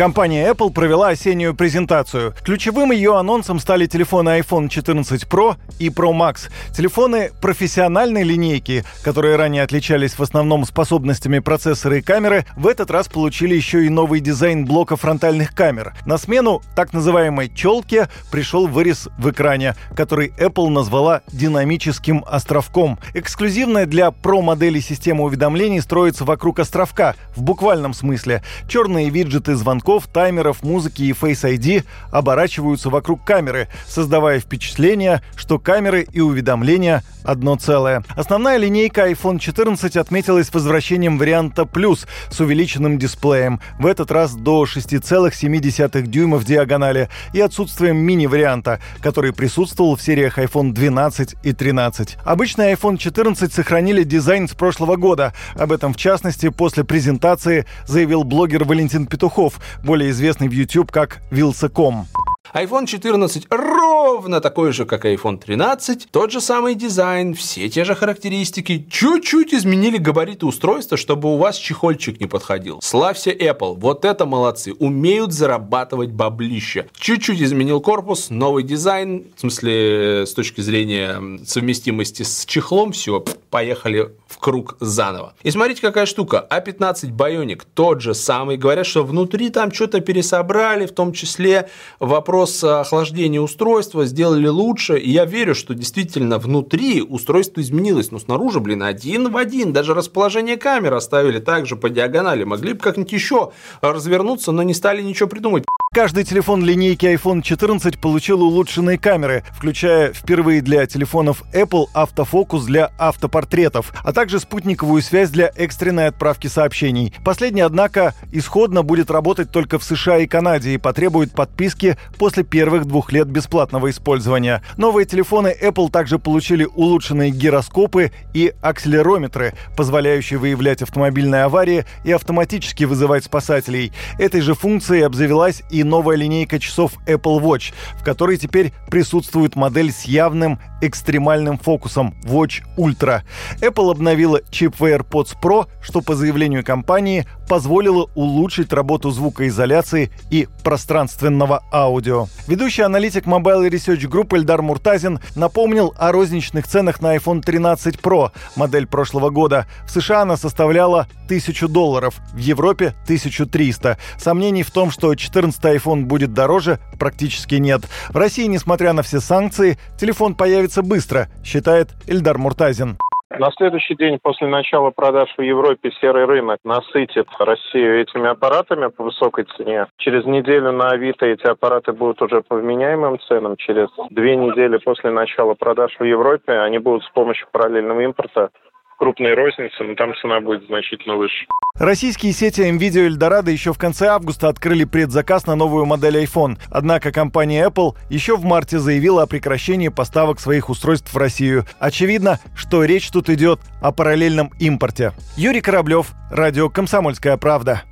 Компания Apple провела осеннюю презентацию. Ключевым ее анонсом стали телефоны iPhone 14 Pro и Pro Max. Телефоны профессиональной линейки, которые ранее отличались в основном способностями процессора и камеры, в этот раз получили еще и новый дизайн блока фронтальных камер. На смену так называемой «челке» пришел вырез в экране, который Apple назвала динамическим островком. Эксклюзивная для Pro модели система уведомлений строится вокруг островка, в буквальном смысле. Черные виджеты звонков звонков, таймеров, музыки и Face ID оборачиваются вокруг камеры, создавая впечатление, что камеры и уведомления одно целое. Основная линейка iPhone 14 отметилась возвращением варианта Plus с увеличенным дисплеем, в этот раз до 6,7 дюймов диагонали, и отсутствием мини-варианта, который присутствовал в сериях iPhone 12 и 13. Обычный iPhone 14 сохранили дизайн с прошлого года. Об этом, в частности, после презентации заявил блогер Валентин Петухов, более известный в YouTube как Вилсаком. iPhone 14 ровно такой же, как iPhone 13, тот же самый дизайн, все те же характеристики, чуть-чуть изменили габариты устройства, чтобы у вас чехольчик не подходил. Славься Apple, вот это молодцы, умеют зарабатывать баблище. Чуть-чуть изменил корпус, новый дизайн, в смысле, с точки зрения совместимости с чехлом, все, поехали в круг заново. И смотрите, какая штука, A15 а Bionic, тот же самый, говорят, что внутри там что-то пересобрали, в том числе вопрос охлаждения устройства сделали лучше, и я верю, что действительно внутри устройство изменилось, но снаружи, блин, один в один, даже расположение камер оставили также по диагонали, могли бы как-нибудь еще развернуться, но не стали ничего придумать. Каждый телефон линейки iPhone 14 получил улучшенные камеры, включая впервые для телефонов Apple автофокус для автопортретов, а также спутниковую связь для экстренной отправки сообщений. Последний, однако, исходно будет работать только в США и Канаде и потребует подписки после первых двух лет бесплатного использования. Новые телефоны Apple также получили улучшенные гироскопы и акселерометры, позволяющие выявлять автомобильные аварии и автоматически вызывать спасателей. Этой же функцией обзавелась и и новая линейка часов Apple Watch, в которой теперь присутствует модель с явным экстремальным фокусом Watch Ultra. Apple обновила чип в AirPods Pro, что по заявлению компании позволило улучшить работу звукоизоляции и пространственного аудио. Ведущий аналитик Mobile Research Group Эльдар Муртазин напомнил о розничных ценах на iPhone 13 Pro, модель прошлого года. В США она составляла 1000 долларов, в Европе 1300. Сомнений в том, что 14 iPhone будет дороже, практически нет. В России, несмотря на все санкции, телефон появится быстро, считает Эльдар Муртазин. На следующий день после начала продаж в Европе серый рынок насытит Россию этими аппаратами по высокой цене. Через неделю на Авито эти аппараты будут уже по вменяемым ценам. Через две недели после начала продаж в Европе они будут с помощью параллельного импорта крупной розницы, но там цена будет значительно выше. Российские сети NVIDIA и Eldorado еще в конце августа открыли предзаказ на новую модель iPhone. Однако компания Apple еще в марте заявила о прекращении поставок своих устройств в Россию. Очевидно, что речь тут идет о параллельном импорте. Юрий Кораблев, радио «Комсомольская правда».